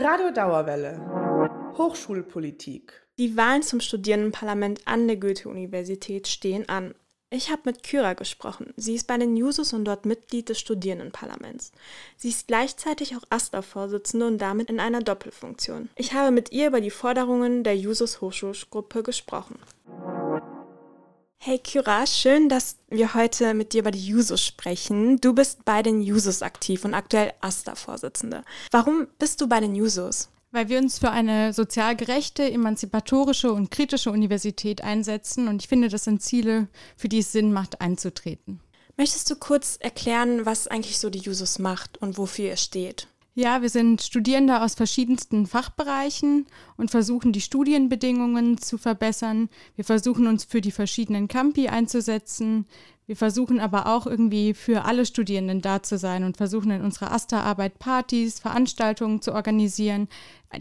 Radio Dauerwelle. Hochschulpolitik. Die Wahlen zum Studierendenparlament an der Goethe-Universität stehen an. Ich habe mit Kyra gesprochen. Sie ist bei den Jusos und dort Mitglied des Studierendenparlaments. Sie ist gleichzeitig auch AStA-Vorsitzende und damit in einer Doppelfunktion. Ich habe mit ihr über die Forderungen der Jusos Hochschulgruppe gesprochen. Hey Kyra, schön, dass wir heute mit dir über die Jusos sprechen. Du bist bei den Jusos aktiv und aktuell AStA-Vorsitzende. Warum bist du bei den Jusos? Weil wir uns für eine sozial gerechte, emanzipatorische und kritische Universität einsetzen und ich finde, das sind Ziele, für die es Sinn macht, einzutreten. Möchtest du kurz erklären, was eigentlich so die Jusos macht und wofür ihr steht? Ja, wir sind Studierende aus verschiedensten Fachbereichen und versuchen die Studienbedingungen zu verbessern. Wir versuchen uns für die verschiedenen Campi einzusetzen. Wir versuchen aber auch irgendwie für alle Studierenden da zu sein und versuchen in unserer AStA-Arbeit Partys, Veranstaltungen zu organisieren,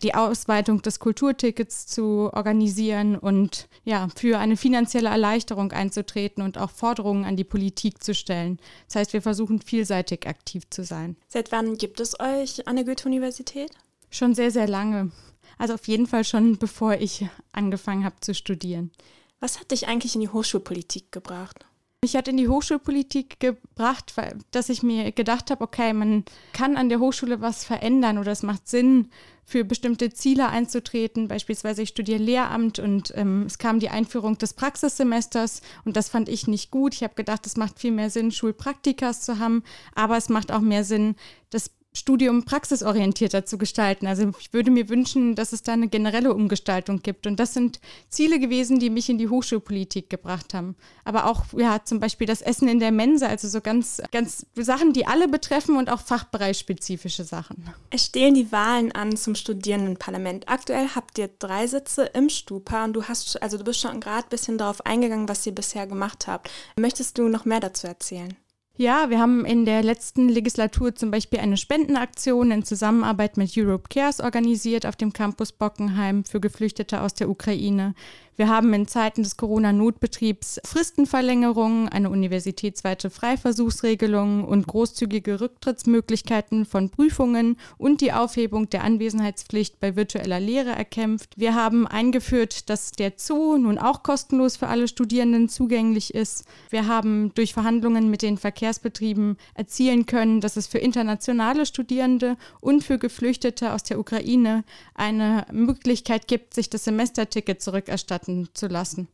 die Ausweitung des Kulturtickets zu organisieren und ja, für eine finanzielle Erleichterung einzutreten und auch Forderungen an die Politik zu stellen. Das heißt, wir versuchen vielseitig aktiv zu sein. Seit wann gibt es euch an der Goethe-Universität? Schon sehr, sehr lange. Also auf jeden Fall schon bevor ich angefangen habe zu studieren. Was hat dich eigentlich in die Hochschulpolitik gebracht? Mich hat in die Hochschulpolitik gebracht, dass ich mir gedacht habe, okay, man kann an der Hochschule was verändern oder es macht Sinn, für bestimmte Ziele einzutreten. Beispielsweise ich studiere Lehramt und ähm, es kam die Einführung des Praxissemesters und das fand ich nicht gut. Ich habe gedacht, es macht viel mehr Sinn, Schulpraktikas zu haben, aber es macht auch mehr Sinn, das Studium praxisorientierter zu gestalten. Also ich würde mir wünschen, dass es da eine generelle Umgestaltung gibt. Und das sind Ziele gewesen, die mich in die Hochschulpolitik gebracht haben. Aber auch, ja, zum Beispiel das Essen in der Mensa, also so ganz, ganz Sachen, die alle betreffen und auch fachbereichsspezifische Sachen. Es stehen die Wahlen an zum Studierendenparlament. Aktuell habt ihr drei Sitze im Stupa und du hast, also du bist schon gerade ein bisschen darauf eingegangen, was ihr bisher gemacht habt. Möchtest du noch mehr dazu erzählen? Ja, wir haben in der letzten Legislatur zum Beispiel eine Spendenaktion in Zusammenarbeit mit Europe Cares organisiert auf dem Campus Bockenheim für Geflüchtete aus der Ukraine. Wir haben in Zeiten des Corona-Notbetriebs Fristenverlängerungen, eine universitätsweite Freiversuchsregelung und großzügige Rücktrittsmöglichkeiten von Prüfungen und die Aufhebung der Anwesenheitspflicht bei virtueller Lehre erkämpft. Wir haben eingeführt, dass der Zoo nun auch kostenlos für alle Studierenden zugänglich ist. Wir haben durch Verhandlungen mit den Verkehrsbetrieben erzielen können, dass es für internationale Studierende und für Geflüchtete aus der Ukraine eine Möglichkeit gibt, sich das Semesterticket zurückerstatten starten zu lassen.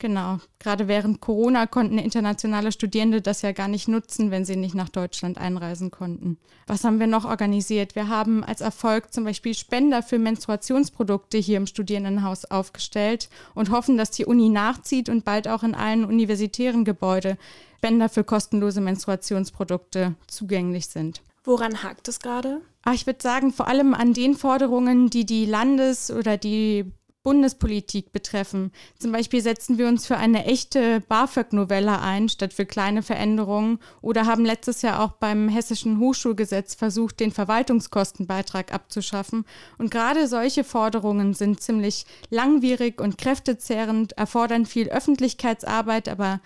Genau. Gerade während Corona konnten internationale Studierende das ja gar nicht nutzen, wenn sie nicht nach Deutschland einreisen konnten. Was haben wir noch organisiert? Wir haben als Erfolg zum Beispiel Spender für Menstruationsprodukte hier im Studierendenhaus aufgestellt und hoffen, dass die Uni nachzieht und bald auch in allen universitären Gebäuden Spender für kostenlose Menstruationsprodukte zugänglich sind. Woran hakt es gerade? Ah, ich würde sagen, vor allem an den Forderungen, die die Landes- oder die Bundespolitik betreffen. Zum Beispiel setzen wir uns für eine echte BAföG-Novelle ein, statt für kleine Veränderungen oder haben letztes Jahr auch beim Hessischen Hochschulgesetz versucht, den Verwaltungskostenbeitrag abzuschaffen. Und gerade solche Forderungen sind ziemlich langwierig und kräftezehrend, erfordern viel Öffentlichkeitsarbeit, aber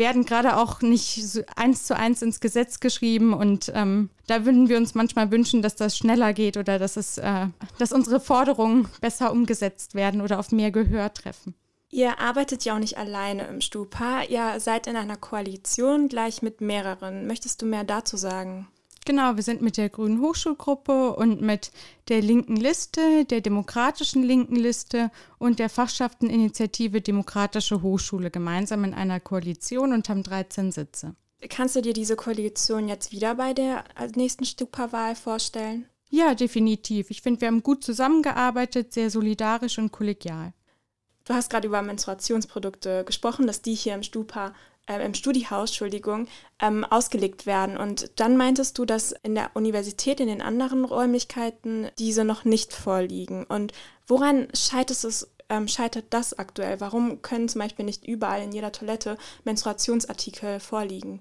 werden gerade auch nicht so eins zu eins ins Gesetz geschrieben und ähm, da würden wir uns manchmal wünschen, dass das schneller geht oder dass es, äh, dass unsere Forderungen besser umgesetzt werden oder auf mehr Gehör treffen. Ihr arbeitet ja auch nicht alleine im Stupa, ihr seid in einer Koalition gleich mit mehreren. Möchtest du mehr dazu sagen? Genau, wir sind mit der Grünen Hochschulgruppe und mit der linken Liste, der demokratischen linken Liste und der Fachschafteninitiative Demokratische Hochschule gemeinsam in einer Koalition und haben 13 Sitze. Kannst du dir diese Koalition jetzt wieder bei der nächsten Stupa-Wahl vorstellen? Ja, definitiv. Ich finde, wir haben gut zusammengearbeitet, sehr solidarisch und kollegial. Du hast gerade über Menstruationsprodukte gesprochen, dass die hier im Stupa äh, im Studiehaus, Entschuldigung, ähm, ausgelegt werden. Und dann meintest du, dass in der Universität, in den anderen Räumlichkeiten diese noch nicht vorliegen. Und woran scheitert es, ähm, scheitert das aktuell? Warum können zum Beispiel nicht überall in jeder Toilette Menstruationsartikel vorliegen?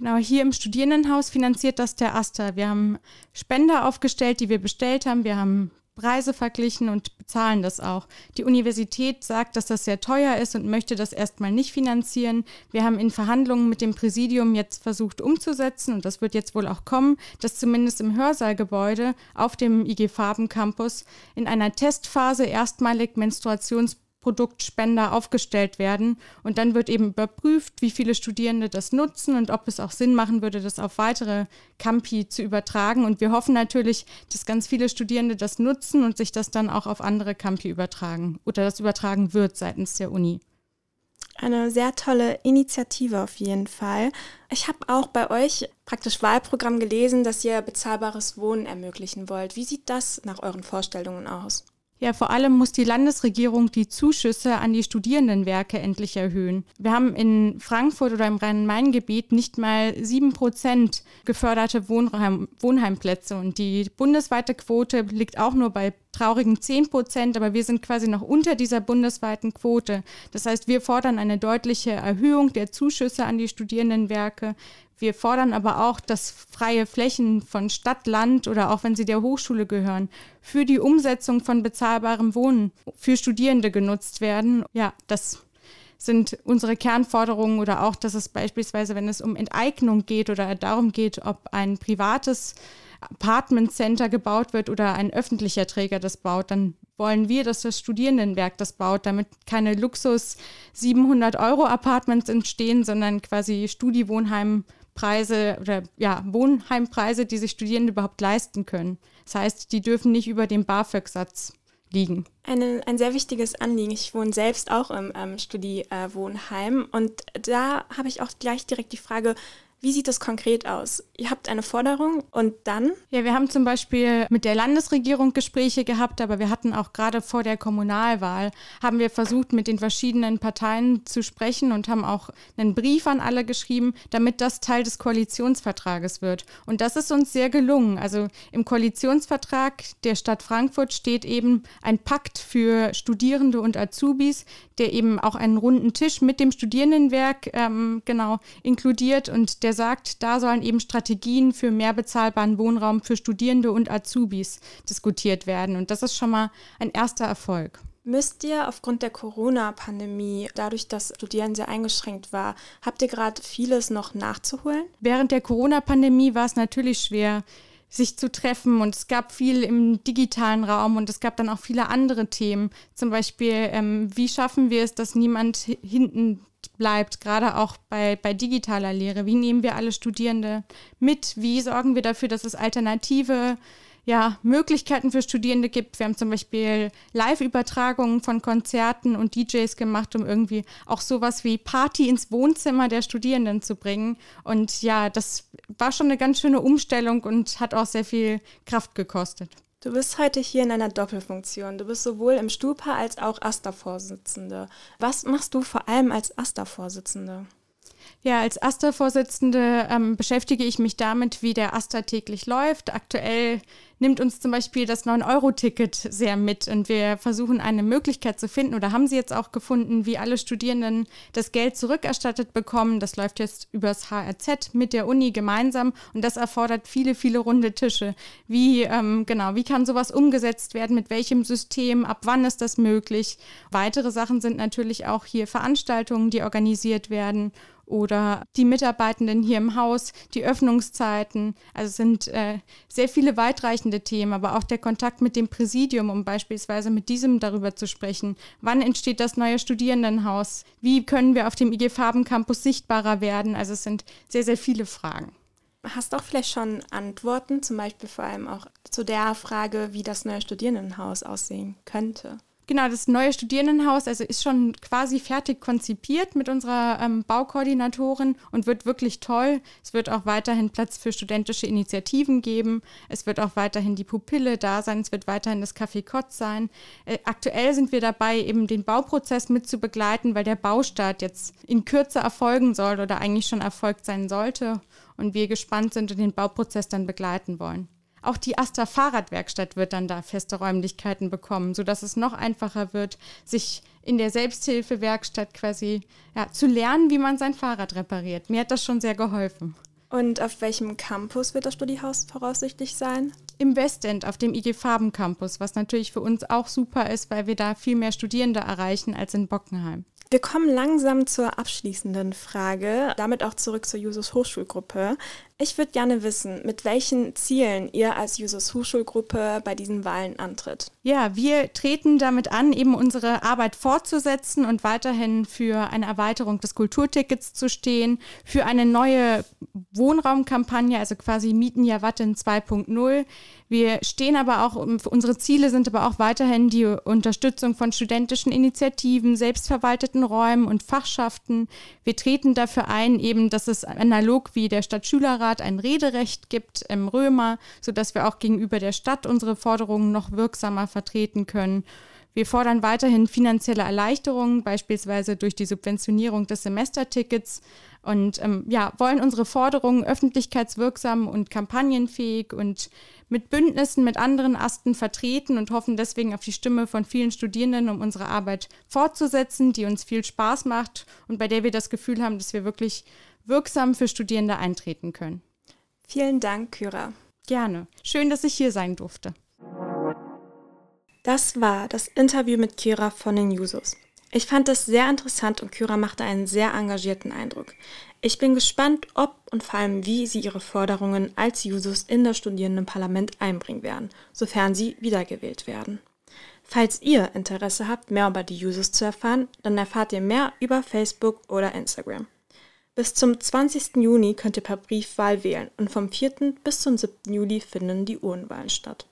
Genau, hier im Studierendenhaus finanziert das der AStA. Wir haben Spender aufgestellt, die wir bestellt haben. Wir haben Preise verglichen und bezahlen das auch. Die Universität sagt, dass das sehr teuer ist und möchte das erstmal nicht finanzieren. Wir haben in Verhandlungen mit dem Präsidium jetzt versucht umzusetzen und das wird jetzt wohl auch kommen, dass zumindest im Hörsaalgebäude auf dem IG Farben Campus in einer Testphase erstmalig Menstruations Produktspender aufgestellt werden. Und dann wird eben überprüft, wie viele Studierende das nutzen und ob es auch Sinn machen würde, das auf weitere Campi zu übertragen. Und wir hoffen natürlich, dass ganz viele Studierende das nutzen und sich das dann auch auf andere Campi übertragen oder das übertragen wird seitens der Uni. Eine sehr tolle Initiative auf jeden Fall. Ich habe auch bei euch praktisch Wahlprogramm gelesen, dass ihr bezahlbares Wohnen ermöglichen wollt. Wie sieht das nach euren Vorstellungen aus? Ja, vor allem muss die Landesregierung die Zuschüsse an die Studierendenwerke endlich erhöhen. Wir haben in Frankfurt oder im Rhein-Main-Gebiet nicht mal sieben Prozent geförderte Wohnheim Wohnheimplätze und die bundesweite Quote liegt auch nur bei traurigen 10 Prozent, aber wir sind quasi noch unter dieser bundesweiten Quote. Das heißt, wir fordern eine deutliche Erhöhung der Zuschüsse an die Studierendenwerke. Wir fordern aber auch, dass freie Flächen von Stadt, Land oder auch wenn sie der Hochschule gehören, für die Umsetzung von bezahlbarem Wohnen für Studierende genutzt werden. Ja, das sind unsere Kernforderungen oder auch, dass es beispielsweise, wenn es um Enteignung geht oder darum geht, ob ein privates Apartment Center gebaut wird oder ein öffentlicher Träger das baut, dann wollen wir, dass das Studierendenwerk das baut, damit keine Luxus 700 Euro Apartments entstehen, sondern quasi Studiwohnheim Preise oder ja, Wohnheimpreise, die sich Studierende überhaupt leisten können. Das heißt, die dürfen nicht über dem BAföG-Satz liegen. Eine, ein sehr wichtiges Anliegen. Ich wohne selbst auch im ähm, Studi-Wohnheim äh, und da habe ich auch gleich direkt die Frage, wie sieht das konkret aus? Ihr habt eine Forderung und dann? Ja, wir haben zum Beispiel mit der Landesregierung Gespräche gehabt, aber wir hatten auch gerade vor der Kommunalwahl, haben wir versucht, mit den verschiedenen Parteien zu sprechen und haben auch einen Brief an alle geschrieben, damit das Teil des Koalitionsvertrages wird. Und das ist uns sehr gelungen. Also im Koalitionsvertrag der Stadt Frankfurt steht eben ein Pakt für Studierende und Azubis, der eben auch einen runden Tisch mit dem Studierendenwerk ähm, genau inkludiert und der sagt, da sollen eben Strategien für mehr bezahlbaren Wohnraum für Studierende und Azubis diskutiert werden. Und das ist schon mal ein erster Erfolg. Müsst ihr aufgrund der Corona-Pandemie, dadurch, dass Studieren sehr eingeschränkt war, habt ihr gerade vieles noch nachzuholen? Während der Corona-Pandemie war es natürlich schwer, sich zu treffen und es gab viel im digitalen Raum und es gab dann auch viele andere Themen. Zum Beispiel, ähm, wie schaffen wir es, dass niemand hinten bleibt, gerade auch bei, bei digitaler Lehre? Wie nehmen wir alle Studierende mit? Wie sorgen wir dafür, dass es alternative ja, Möglichkeiten für Studierende gibt. Wir haben zum Beispiel Live-Übertragungen von Konzerten und DJs gemacht, um irgendwie auch sowas wie Party ins Wohnzimmer der Studierenden zu bringen. Und ja, das war schon eine ganz schöne Umstellung und hat auch sehr viel Kraft gekostet. Du bist heute hier in einer Doppelfunktion. Du bist sowohl im Stupa als auch AStA-Vorsitzende. Was machst du vor allem als AStA-Vorsitzende? Ja, als AStA-Vorsitzende ähm, beschäftige ich mich damit, wie der AStA täglich läuft. Aktuell nimmt uns zum Beispiel das 9-Euro-Ticket sehr mit und wir versuchen eine Möglichkeit zu finden oder haben sie jetzt auch gefunden, wie alle Studierenden das Geld zurückerstattet bekommen. Das läuft jetzt übers HRZ mit der Uni gemeinsam und das erfordert viele, viele runde Tische. Wie, ähm, genau, wie kann sowas umgesetzt werden? Mit welchem System? Ab wann ist das möglich? Weitere Sachen sind natürlich auch hier Veranstaltungen, die organisiert werden oder die Mitarbeitenden hier im Haus, die Öffnungszeiten. Also es sind äh, sehr viele weitreichende Themen, aber auch der Kontakt mit dem Präsidium, um beispielsweise mit diesem darüber zu sprechen. Wann entsteht das neue Studierendenhaus? Wie können wir auf dem IG Farben Campus sichtbarer werden? Also es sind sehr, sehr viele Fragen. Hast du auch vielleicht schon Antworten, zum Beispiel vor allem auch zu der Frage, wie das neue Studierendenhaus aussehen könnte? Genau, das neue Studierendenhaus also ist schon quasi fertig konzipiert mit unserer ähm, Baukoordinatorin und wird wirklich toll. Es wird auch weiterhin Platz für studentische Initiativen geben. Es wird auch weiterhin die Pupille da sein. Es wird weiterhin das Café Kotz sein. Äh, aktuell sind wir dabei, eben den Bauprozess mit zu begleiten, weil der Baustart jetzt in Kürze erfolgen soll oder eigentlich schon erfolgt sein sollte und wir gespannt sind und den Bauprozess dann begleiten wollen. Auch die Asta Fahrradwerkstatt wird dann da feste Räumlichkeiten bekommen, sodass es noch einfacher wird, sich in der Selbsthilfewerkstatt quasi ja, zu lernen, wie man sein Fahrrad repariert. Mir hat das schon sehr geholfen. Und auf welchem Campus wird das Studiehaus voraussichtlich sein? im Westend auf dem IG Farben Campus, was natürlich für uns auch super ist, weil wir da viel mehr Studierende erreichen als in Bockenheim. Wir kommen langsam zur abschließenden Frage, damit auch zurück zur Jusos Hochschulgruppe. Ich würde gerne wissen, mit welchen Zielen ihr als Jusos Hochschulgruppe bei diesen Wahlen antritt. Ja, wir treten damit an, eben unsere Arbeit fortzusetzen und weiterhin für eine Erweiterung des Kulturtickets zu stehen, für eine neue Wohnraumkampagne, also quasi Mieten ja Watten 2.0. Wir stehen aber auch, unsere Ziele sind aber auch weiterhin die Unterstützung von studentischen Initiativen, selbstverwalteten Räumen und Fachschaften. Wir treten dafür ein, eben, dass es analog wie der Stadtschülerrat Stadtrat ein Rederecht gibt im Römer, sodass wir auch gegenüber der Stadt unsere Forderungen noch wirksamer vertreten können. Wir fordern weiterhin finanzielle Erleichterungen, beispielsweise durch die Subventionierung des Semestertickets und ähm, ja, wollen unsere Forderungen öffentlichkeitswirksam und kampagnenfähig und mit Bündnissen mit anderen Asten vertreten und hoffen deswegen auf die Stimme von vielen Studierenden, um unsere Arbeit fortzusetzen, die uns viel Spaß macht und bei der wir das Gefühl haben, dass wir wirklich wirksam für Studierende eintreten können. Vielen Dank, Kyra. Gerne. Schön, dass ich hier sein durfte. Das war das Interview mit Kyra von den Jusos. Ich fand es sehr interessant und Kyra machte einen sehr engagierten Eindruck. Ich bin gespannt, ob und vor allem wie sie ihre Forderungen als Jusos in das Studierendenparlament einbringen werden, sofern sie wiedergewählt werden. Falls ihr Interesse habt, mehr über die Jusos zu erfahren, dann erfahrt ihr mehr über Facebook oder Instagram. Bis zum 20. Juni könnt ihr per Briefwahl wählen und vom 4. bis zum 7. Juli finden die Urnwahlen statt.